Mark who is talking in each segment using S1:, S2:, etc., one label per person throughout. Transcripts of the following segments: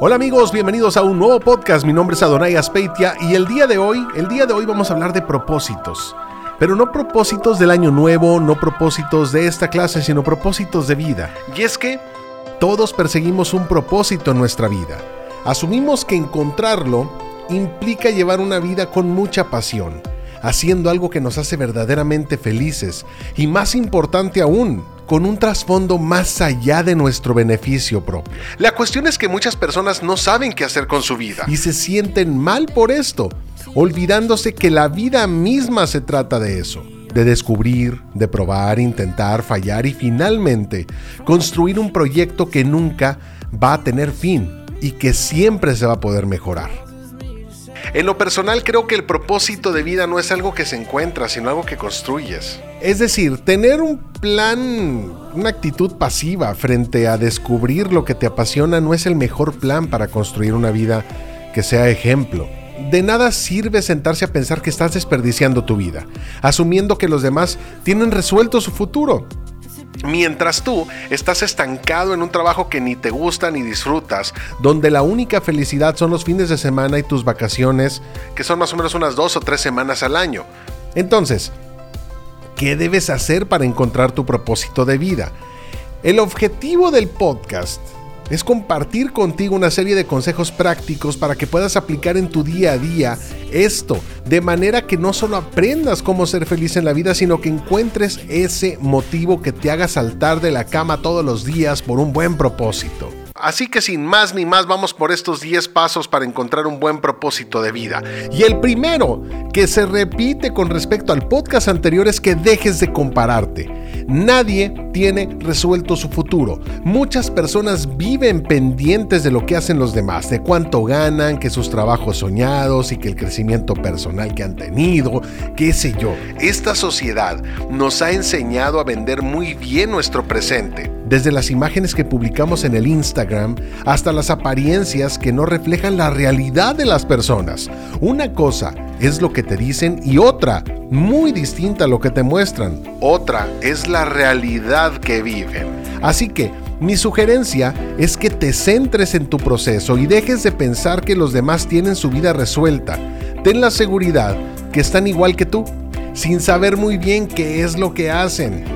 S1: Hola amigos, bienvenidos a un nuevo podcast. Mi nombre es Adonai Aspeitia y el día de hoy, el día de hoy vamos a hablar de propósitos. Pero no propósitos del año nuevo, no propósitos de esta clase, sino propósitos de vida. Y es que todos perseguimos un propósito en nuestra vida. Asumimos que encontrarlo implica llevar una vida con mucha pasión, haciendo algo que nos hace verdaderamente felices y más importante aún, con un trasfondo más allá de nuestro beneficio propio. La cuestión es que muchas personas no saben qué hacer con su vida y se sienten mal por esto, olvidándose que la vida misma se trata de eso, de descubrir, de probar, intentar, fallar y finalmente construir un proyecto que nunca va a tener fin y que siempre se va a poder mejorar. En lo personal creo que el propósito de vida no es algo que se encuentra, sino algo que construyes. Es decir, tener un plan, una actitud pasiva frente a descubrir lo que te apasiona no es el mejor plan para construir una vida que sea ejemplo. De nada sirve sentarse a pensar que estás desperdiciando tu vida, asumiendo que los demás tienen resuelto su futuro. Mientras tú estás estancado en un trabajo que ni te gusta ni disfrutas, donde la única felicidad son los fines de semana y tus vacaciones, que son más o menos unas dos o tres semanas al año. Entonces, ¿qué debes hacer para encontrar tu propósito de vida? El objetivo del podcast es compartir contigo una serie de consejos prácticos para que puedas aplicar en tu día a día esto, de manera que no solo aprendas cómo ser feliz en la vida, sino que encuentres ese motivo que te haga saltar de la cama todos los días por un buen propósito. Así que sin más ni más vamos por estos 10 pasos para encontrar un buen propósito de vida. Y el primero que se repite con respecto al podcast anterior es que dejes de compararte. Nadie tiene resuelto su futuro. Muchas personas viven pendientes de lo que hacen los demás, de cuánto ganan, que sus trabajos soñados y que el crecimiento personal que han tenido, qué sé yo. Esta sociedad nos ha enseñado a vender muy bien nuestro presente desde las imágenes que publicamos en el Instagram hasta las apariencias que no reflejan la realidad de las personas. Una cosa es lo que te dicen y otra, muy distinta a lo que te muestran. Otra es la realidad que viven. Así que mi sugerencia es que te centres en tu proceso y dejes de pensar que los demás tienen su vida resuelta. Ten la seguridad que están igual que tú, sin saber muy bien qué es lo que hacen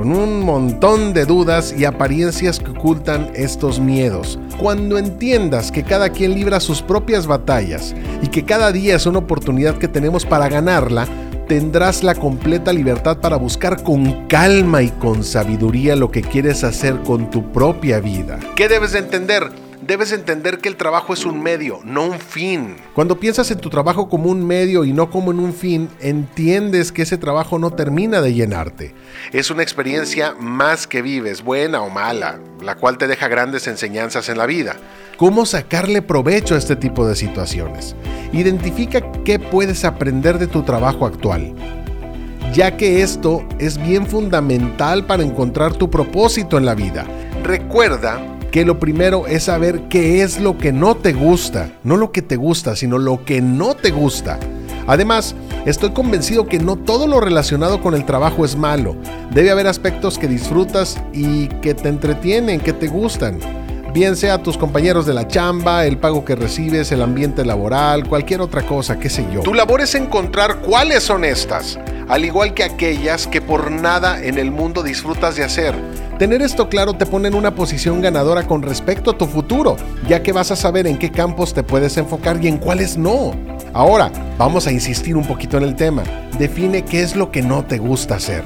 S1: con un montón de dudas y apariencias que ocultan estos miedos. Cuando entiendas que cada quien libra sus propias batallas y que cada día es una oportunidad que tenemos para ganarla, tendrás la completa libertad para buscar con calma y con sabiduría lo que quieres hacer con tu propia vida. ¿Qué debes de entender? Debes entender que el trabajo es un medio, no un fin. Cuando piensas en tu trabajo como un medio y no como en un fin, entiendes que ese trabajo no termina de llenarte. Es una experiencia más que vives, buena o mala, la cual te deja grandes enseñanzas en la vida. ¿Cómo sacarle provecho a este tipo de situaciones? Identifica qué puedes aprender de tu trabajo actual ya que esto es bien fundamental para encontrar tu propósito en la vida. Recuerda que lo primero es saber qué es lo que no te gusta, no lo que te gusta, sino lo que no te gusta. Además, estoy convencido que no todo lo relacionado con el trabajo es malo. Debe haber aspectos que disfrutas y que te entretienen, que te gustan. Bien sea tus compañeros de la chamba, el pago que recibes, el ambiente laboral, cualquier otra cosa, qué sé yo. Tu labor es encontrar cuáles son estas, al igual que aquellas que por nada en el mundo disfrutas de hacer Tener esto claro te pone en una posición ganadora con respecto a tu futuro, ya que vas a saber en qué campos te puedes enfocar y en cuáles no. Ahora, vamos a insistir un poquito en el tema. Define qué es lo que no te gusta hacer.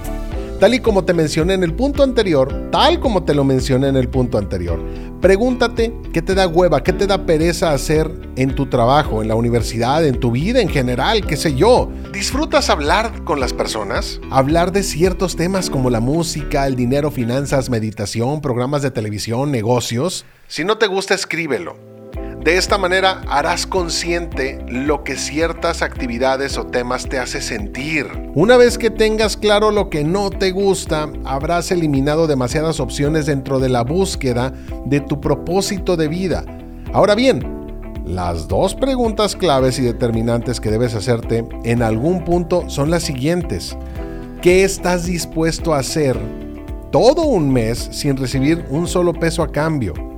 S1: Tal y como te mencioné en el punto anterior, tal como te lo mencioné en el punto anterior, pregúntate qué te da hueva, qué te da pereza hacer en tu trabajo, en la universidad, en tu vida en general, qué sé yo. ¿Disfrutas hablar con las personas? Hablar de ciertos temas como la música, el dinero, finanzas, meditación, programas de televisión, negocios. Si no te gusta, escríbelo de esta manera harás consciente lo que ciertas actividades o temas te hace sentir. Una vez que tengas claro lo que no te gusta, habrás eliminado demasiadas opciones dentro de la búsqueda de tu propósito de vida. Ahora bien, las dos preguntas claves y determinantes que debes hacerte en algún punto son las siguientes. ¿Qué estás dispuesto a hacer todo un mes sin recibir un solo peso a cambio?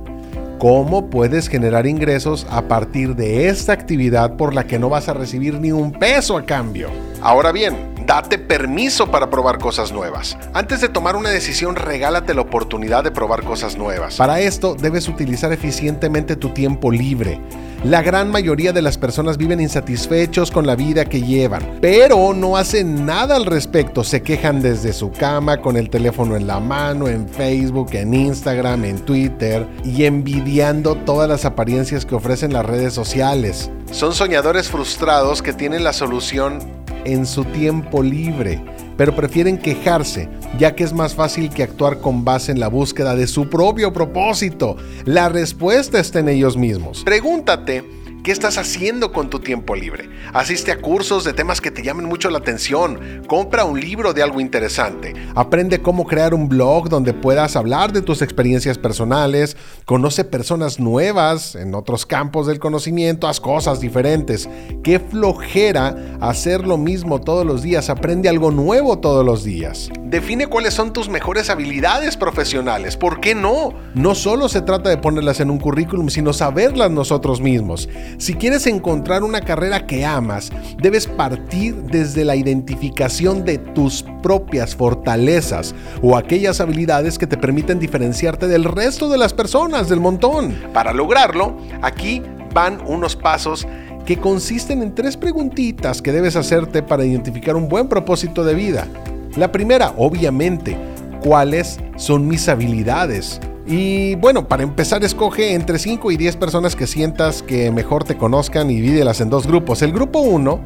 S1: Cómo puedes generar ingresos a partir de esta actividad por la que no vas a recibir ni un peso a cambio. Ahora bien, date permiso para probar cosas nuevas. Antes de tomar una decisión, regálate la oportunidad de probar cosas nuevas. Para esto debes utilizar eficientemente tu tiempo libre. La gran mayoría de las personas viven insatisfechos con la vida que llevan, pero no hacen nada al respecto. Se quejan desde su cama, con el teléfono en la mano, en Facebook, en Instagram, en Twitter y envidiando todas las apariencias que ofrecen las redes sociales. Son soñadores frustrados que tienen la solución en su tiempo libre, pero prefieren quejarse, ya que es más fácil que actuar con base en la búsqueda de su propio propósito. La respuesta está en ellos mismos. Pregúntate, ¿Qué estás haciendo con tu tiempo libre? Asiste a cursos de temas que te llamen mucho la atención. Compra un libro de algo interesante. Aprende cómo crear un blog donde puedas hablar de tus experiencias personales. Conoce personas nuevas en otros campos del conocimiento. Haz cosas diferentes. Qué flojera hacer lo mismo todos los días. Aprende algo nuevo todos los días. Define cuáles son tus mejores habilidades profesionales. ¿Por qué no? No solo se trata de ponerlas en un currículum, sino saberlas nosotros mismos. Si quieres encontrar una carrera que amas, debes partir desde la identificación de tus propias fortalezas o aquellas habilidades que te permiten diferenciarte del resto de las personas del montón. Para lograrlo, aquí van unos pasos que consisten en tres preguntitas que debes hacerte para identificar un buen propósito de vida. La primera, obviamente, ¿cuáles son mis habilidades? Y bueno, para empezar, escoge entre 5 y 10 personas que sientas que mejor te conozcan y divídelas en dos grupos. El grupo 1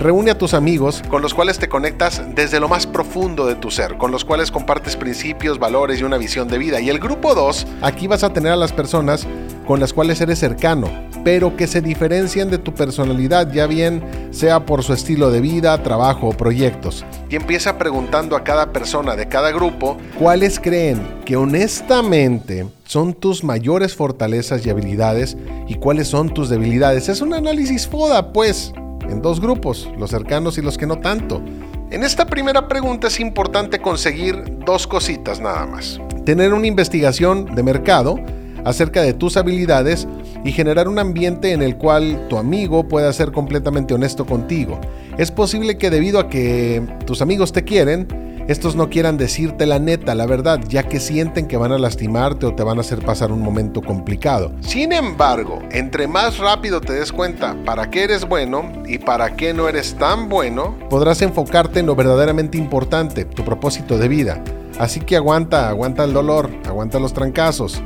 S1: reúne a tus amigos con los cuales te conectas desde lo más profundo de tu ser, con los cuales compartes principios, valores y una visión de vida. Y el grupo 2, aquí vas a tener a las personas con las cuales eres cercano, pero que se diferencian de tu personalidad, ya bien sea por su estilo de vida, trabajo o proyectos. Y empieza preguntando a cada persona de cada grupo cuáles creen que honestamente son tus mayores fortalezas y habilidades y cuáles son tus debilidades. Es un análisis FODA, pues, en dos grupos, los cercanos y los que no tanto. En esta primera pregunta es importante conseguir dos cositas nada más. Tener una investigación de mercado acerca de tus habilidades y generar un ambiente en el cual tu amigo pueda ser completamente honesto contigo. Es posible que debido a que tus amigos te quieren, estos no quieran decirte la neta, la verdad, ya que sienten que van a lastimarte o te van a hacer pasar un momento complicado. Sin embargo, entre más rápido te des cuenta para qué eres bueno y para qué no eres tan bueno, podrás enfocarte en lo verdaderamente importante, tu propósito de vida. Así que aguanta, aguanta el dolor, aguanta los trancazos.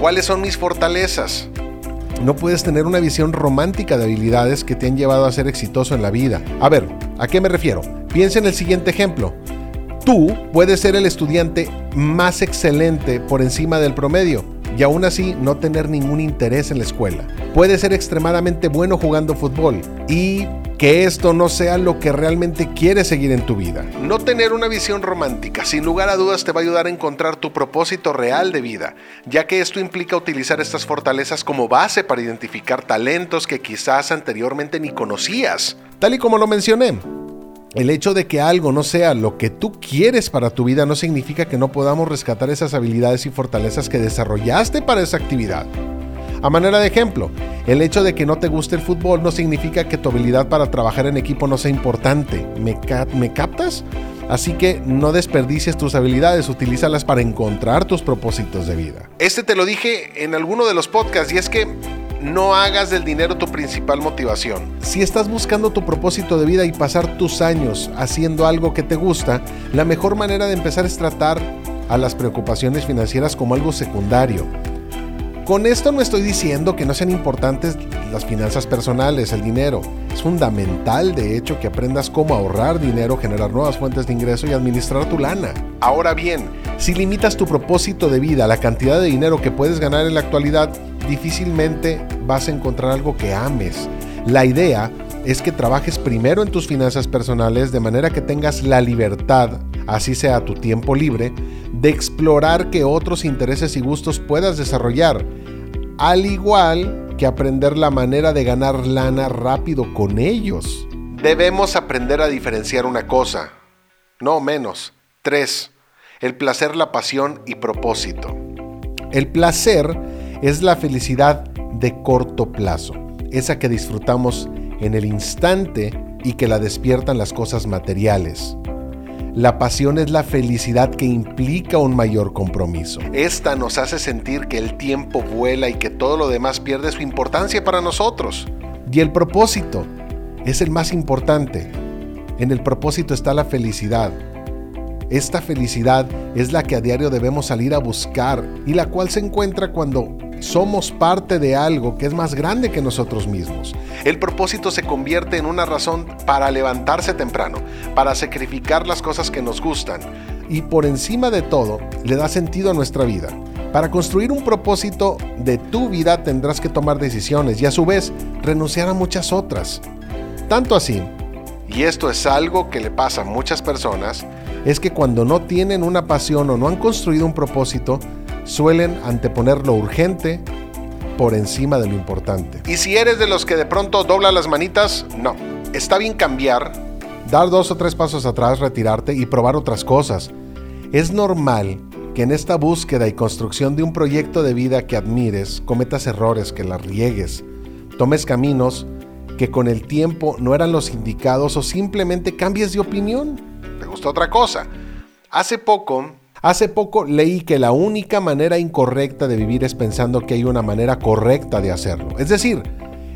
S1: ¿Cuáles son mis fortalezas? No puedes tener una visión romántica de habilidades que te han llevado a ser exitoso en la vida. A ver, ¿a qué me refiero? Piensa en el siguiente ejemplo. Tú puedes ser el estudiante más excelente por encima del promedio y aún así no tener ningún interés en la escuela. Puedes ser extremadamente bueno jugando fútbol y que esto no sea lo que realmente quieres seguir en tu vida. No tener una visión romántica, sin lugar a dudas, te va a ayudar a encontrar tu propósito real de vida, ya que esto implica utilizar estas fortalezas como base para identificar talentos que quizás anteriormente ni conocías. Tal y como lo mencioné, el hecho de que algo no sea lo que tú quieres para tu vida no significa que no podamos rescatar esas habilidades y fortalezas que desarrollaste para esa actividad. A manera de ejemplo, el hecho de que no te guste el fútbol no significa que tu habilidad para trabajar en equipo no sea importante. ¿Me, ¿Me, captas? Así que no desperdicies tus habilidades, utilízalas para encontrar tus propósitos de vida. Este te lo dije en alguno de los podcasts y es que no hagas del dinero tu principal motivación. Si estás buscando tu propósito de vida y pasar tus años haciendo algo que te gusta, la mejor manera de empezar es tratar a las preocupaciones financieras como algo secundario. Con esto no estoy diciendo que no sean importantes las finanzas personales, el dinero. Es fundamental, de hecho, que aprendas cómo ahorrar dinero, generar nuevas fuentes de ingreso y administrar tu lana. Ahora bien, si limitas tu propósito de vida a la cantidad de dinero que puedes ganar en la actualidad, difícilmente vas a encontrar algo que ames. La idea es que trabajes primero en tus finanzas personales de manera que tengas la libertad, así sea tu tiempo libre, de explorar qué otros intereses y gustos puedas desarrollar, al igual que aprender la manera de ganar lana rápido con ellos. Debemos aprender a diferenciar una cosa, no menos, tres, el placer, la pasión y propósito. El placer es la felicidad de corto plazo, esa que disfrutamos en el instante y que la despiertan las cosas materiales. La pasión es la felicidad que implica un mayor compromiso. Esta nos hace sentir que el tiempo vuela y que todo lo demás pierde su importancia para nosotros. Y el propósito es el más importante. En el propósito está la felicidad. Esta felicidad es la que a diario debemos salir a buscar y la cual se encuentra cuando somos parte de algo que es más grande que nosotros mismos. El propósito se convierte en una razón para levantarse temprano, para sacrificar las cosas que nos gustan y por encima de todo le da sentido a nuestra vida. Para construir un propósito de tu vida tendrás que tomar decisiones y a su vez renunciar a muchas otras. Tanto así, y esto es algo que le pasa a muchas personas, es que cuando no tienen una pasión o no han construido un propósito, suelen anteponer lo urgente por encima de lo importante. Y si eres de los que de pronto dobla las manitas, no. Está bien cambiar, dar dos o tres pasos atrás, retirarte y probar otras cosas. Es normal que en esta búsqueda y construcción de un proyecto de vida que admires, cometas errores, que las riegues, tomes caminos que con el tiempo no eran los indicados o simplemente cambies de opinión. ¿Te gustó otra cosa? Hace poco Hace poco leí que la única manera incorrecta de vivir es pensando que hay una manera correcta de hacerlo. Es decir,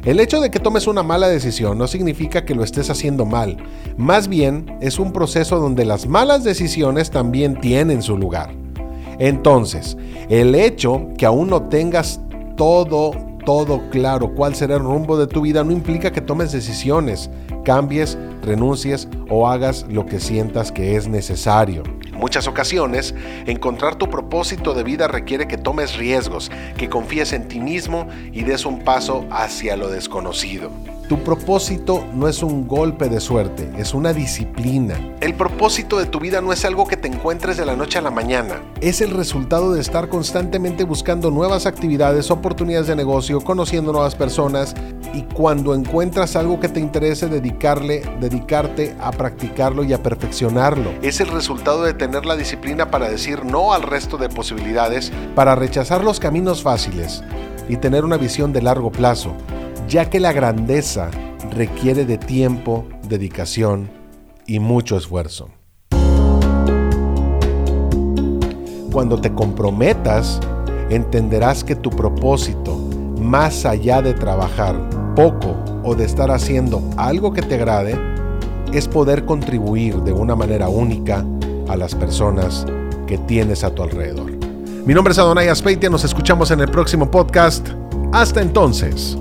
S1: el hecho de que tomes una mala decisión no significa que lo estés haciendo mal. Más bien es un proceso donde las malas decisiones también tienen su lugar. Entonces, el hecho que aún no tengas todo, todo claro cuál será el rumbo de tu vida no implica que tomes decisiones, cambies, renuncies o hagas lo que sientas que es necesario muchas ocasiones, encontrar tu propósito de vida requiere que tomes riesgos, que confíes en ti mismo y des un paso hacia lo desconocido. Tu propósito no es un golpe de suerte, es una disciplina. El propósito de tu vida no es algo que te encuentres de la noche a la mañana. Es el resultado de estar constantemente buscando nuevas actividades, oportunidades de negocio, conociendo nuevas personas y cuando encuentras algo que te interese dedicarle, dedicarte a practicarlo y a perfeccionarlo. Es el resultado de tener la disciplina para decir no al resto de posibilidades, para rechazar los caminos fáciles y tener una visión de largo plazo ya que la grandeza requiere de tiempo, dedicación y mucho esfuerzo. Cuando te comprometas, entenderás que tu propósito, más allá de trabajar poco o de estar haciendo algo que te agrade, es poder contribuir de una manera única a las personas que tienes a tu alrededor. Mi nombre es Adonai Aspeitia, nos escuchamos en el próximo podcast. Hasta entonces.